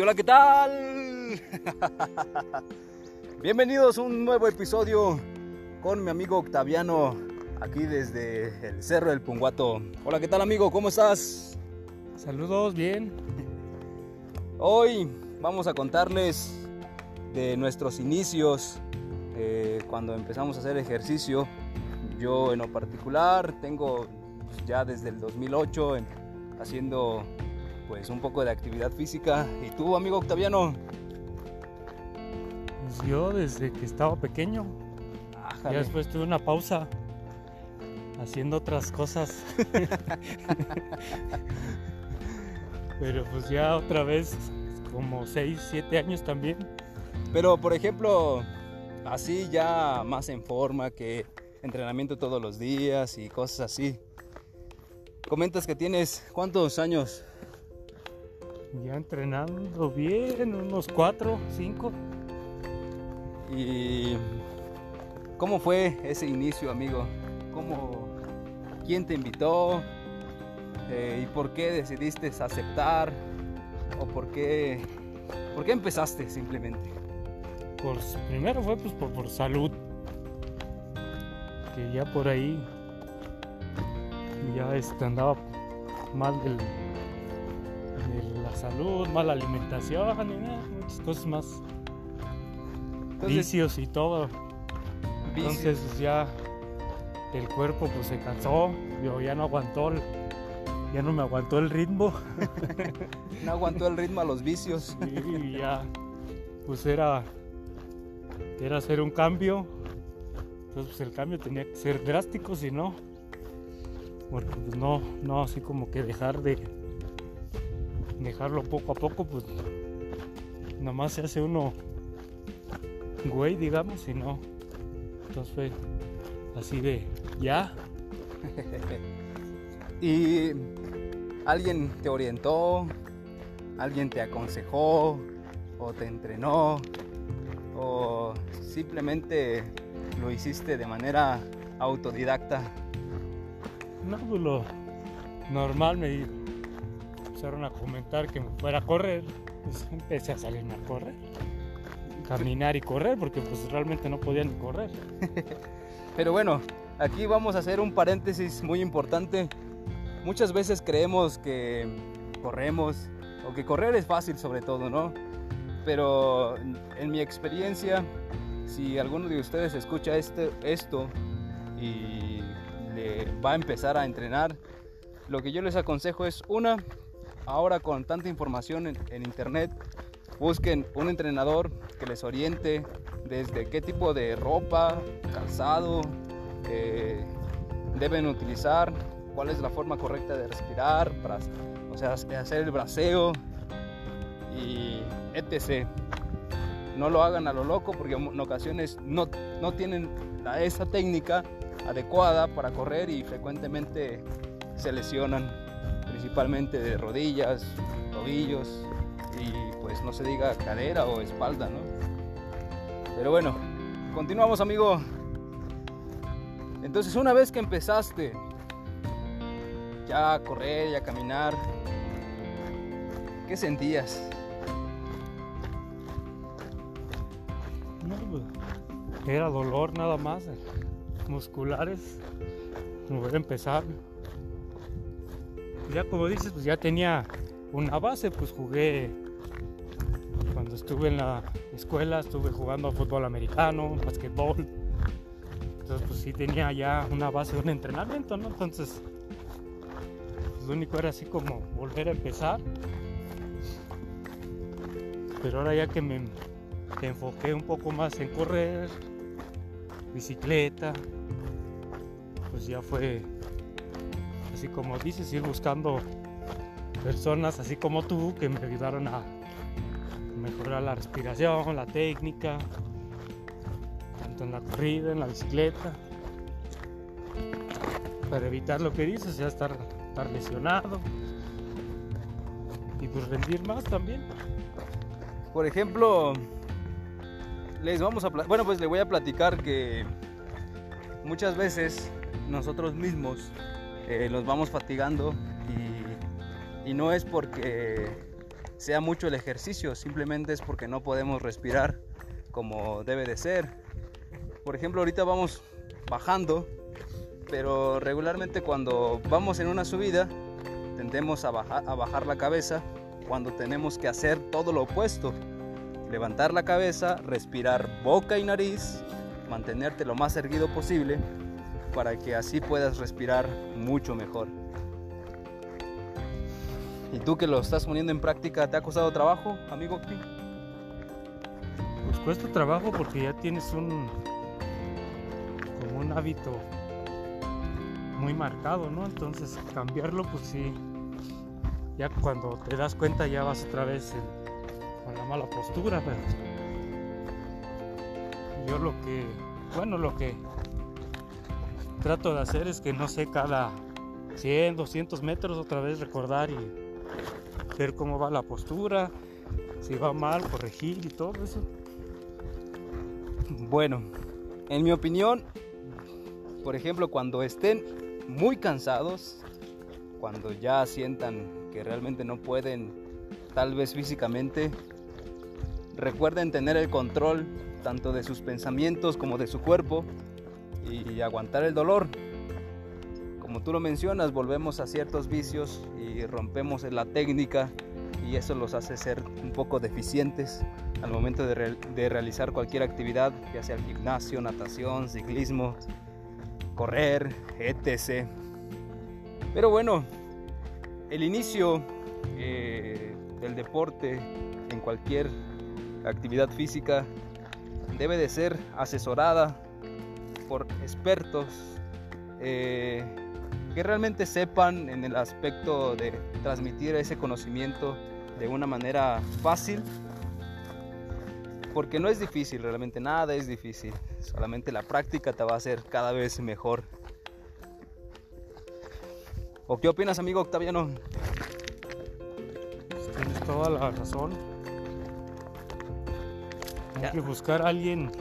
hola, ¿qué tal? Bienvenidos a un nuevo episodio con mi amigo Octaviano, aquí desde el Cerro del Punguato. Hola, ¿qué tal amigo? ¿Cómo estás? Saludos, bien. Hoy vamos a contarles de nuestros inicios, eh, cuando empezamos a hacer ejercicio. Yo en lo particular tengo ya desde el 2008 haciendo pues un poco de actividad física. ¿Y tú, amigo Octaviano? Pues yo desde que estaba pequeño. Ya después tuve una pausa haciendo otras cosas. Pero pues ya otra vez, como 6, 7 años también. Pero por ejemplo, así ya más en forma que entrenamiento todos los días y cosas así. Comentas que tienes cuántos años ya entrenando bien, unos cuatro, cinco. ¿Y cómo fue ese inicio, amigo? ¿Cómo, ¿Quién te invitó? Eh, ¿Y por qué decidiste aceptar? ¿O por qué, por qué empezaste simplemente? Pues primero fue pues, por, por salud. Que ya por ahí ya este, andaba mal del, la salud, mala alimentación y muchas cosas más. vicios y todo. Entonces pues, ya el cuerpo pues se cansó, yo ya no aguantó, ya no me aguantó el ritmo. no aguantó el ritmo a los vicios. y ya pues era era hacer un cambio. Entonces pues el cambio tenía que ser drástico, si no, porque pues no, no así como que dejar de dejarlo poco a poco, pues nomás se hace uno güey, digamos, y no. Entonces fue así de ya. ¿Y alguien te orientó? ¿Alguien te aconsejó? ¿O te entrenó? ¿O simplemente lo hiciste de manera autodidacta? No, pues lo normal me a comentar que me fuera a correr, pues empecé a salirme a correr. Caminar y correr, porque pues realmente no podía ni correr. Pero bueno, aquí vamos a hacer un paréntesis muy importante. Muchas veces creemos que corremos, o que correr es fácil sobre todo, ¿no? Pero en mi experiencia, si alguno de ustedes escucha este, esto y le va a empezar a entrenar, lo que yo les aconsejo es una, ahora con tanta información en, internet, busquen un entrenador que les oriente desde qué tipo de ropa, calzado eh, deben utilizar, cuál es la forma correcta de respirar, para, o sea, hacer el braceo y etc. No lo hagan a lo loco porque en ocasiones no, no tienen esa técnica adecuada para correr y frecuentemente se lesionan principalmente de rodillas, tobillos y pues no se diga cadera o espalda, ¿no? Pero bueno, continuamos amigo. Entonces una vez que empezaste ya a correr y a caminar, ¿qué sentías? Pues, era dolor nada más, eh, musculares. Voy a empezar ya como dices, pues ya tenía una base, pues jugué cuando estuve en la escuela, estuve jugando fútbol americano, basquetbol. Entonces pues sí tenía ya una base, un entrenamiento, ¿no? Entonces pues, lo único era así como volver a empezar. Pero ahora ya que me enfoqué un poco más en correr, bicicleta, pues ya fue así como dices, ir buscando personas así como tú que me ayudaron a mejorar la respiración, la técnica, tanto en la corrida, en la bicicleta, para evitar lo que dices, ya estar, lesionado y pues rendir más también. Por ejemplo, les vamos a bueno pues le voy a platicar que muchas veces nosotros mismos eh, los vamos fatigando y, no es porque sea mucho el ejercicio, simplemente es porque no podemos respirar como debe de ser. Por ejemplo, ahorita vamos bajando, pero regularmente cuando vamos en una subida tendemos a bajar, a bajar la cabeza cuando tenemos que hacer todo lo opuesto. Levantar la cabeza, respirar boca y nariz, mantenerte lo más erguido posible para que así puedas respirar mucho mejor. ¿Y tú que lo estás poniendo en práctica, te ha costado trabajo, amigo? Pues cuesta trabajo porque ya tienes un como un hábito muy marcado, ¿no? Entonces cambiarlo, pues sí, ya cuando te das cuenta ya vas otra vez con la mala postura, pero yo lo que, bueno, lo que trato de hacer es que no sé, cada 100, 200 metros otra vez recordar y ver cómo va la postura, si va mal, corregir y todo eso. Bueno, en mi opinión, por ejemplo, cuando estén muy cansados, cuando ya sientan que realmente no pueden, tal vez físicamente, recuerden tener el control tanto de sus pensamientos como de su cuerpo y aguantar el dolor. Como tú lo mencionas, volvemos a ciertos vicios y rompemos la técnica y eso los hace ser un poco deficientes al momento de, realizar cualquier actividad, ya sea el gimnasio, natación, ciclismo, correr, etc. Pero bueno, el inicio eh, del deporte en cualquier actividad física debe de ser asesorada por expertos eh, que realmente sepan en el aspecto de transmitir ese conocimiento de una manera fácil porque no es difícil, realmente nada es difícil, solamente la práctica te va a hacer cada vez mejor. ¿O qué opinas, amigo Octaviano? Tienes toda la razón. Hay que buscar a alguien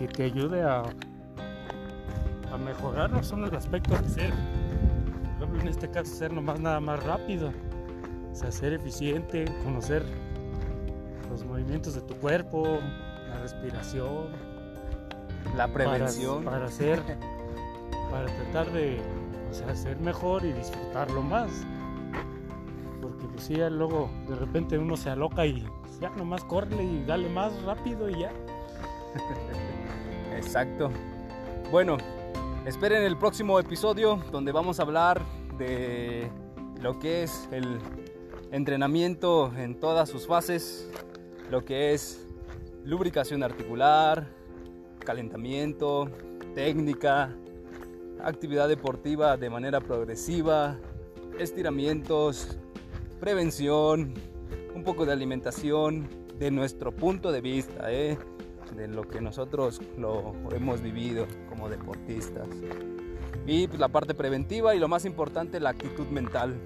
que te ayude a, a mejorar no solo el aspecto de ser, por ejemplo, en este caso, ser nomás nada más rápido, o sea, ser eficiente, conocer los movimientos de tu cuerpo, la respiración, la prevención, para, para para tratar de o sea, ser mejor y disfrutarlo más. Porque pues sí, luego de repente uno se aloca y ya nomás corre y dale más rápido y ya. Exacto. Bueno, esperen el próximo episodio donde vamos a hablar de lo que es el entrenamiento en todas sus fases, lo que es lubricación articular, calentamiento, técnica, actividad deportiva de manera progresiva, estiramientos, prevención, un poco de alimentación, de nuestro punto de vista, ¿eh? De lo que nosotros lo hemos vivido como deportistas. Y pues, la parte preventiva y lo más importante, la actitud mental.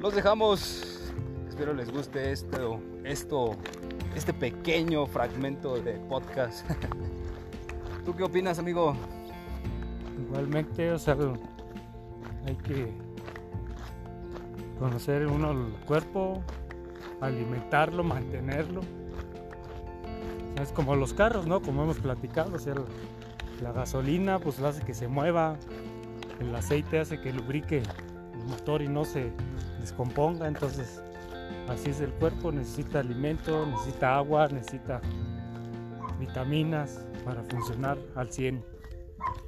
Los dejamos, espero les guste esto, esto, este pequeño fragmento de podcast. ¿Tú qué opinas, amigo? Igualmente, o sea, hay que conocer uno el cuerpo, alimentarlo, mantenerlo. Es como los carros, ¿no? Como hemos platicado, o sea, la, gasolina pues hace que se mueva, el aceite hace que lubrique el motor y no se descomponga, entonces así es el cuerpo, necesita alimento, necesita agua, necesita vitaminas para funcionar al 100.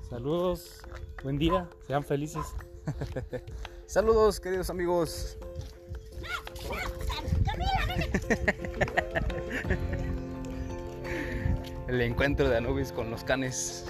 Saludos, buen día, sean felices. Saludos, queridos amigos. El encuentro de Anubis con los canes.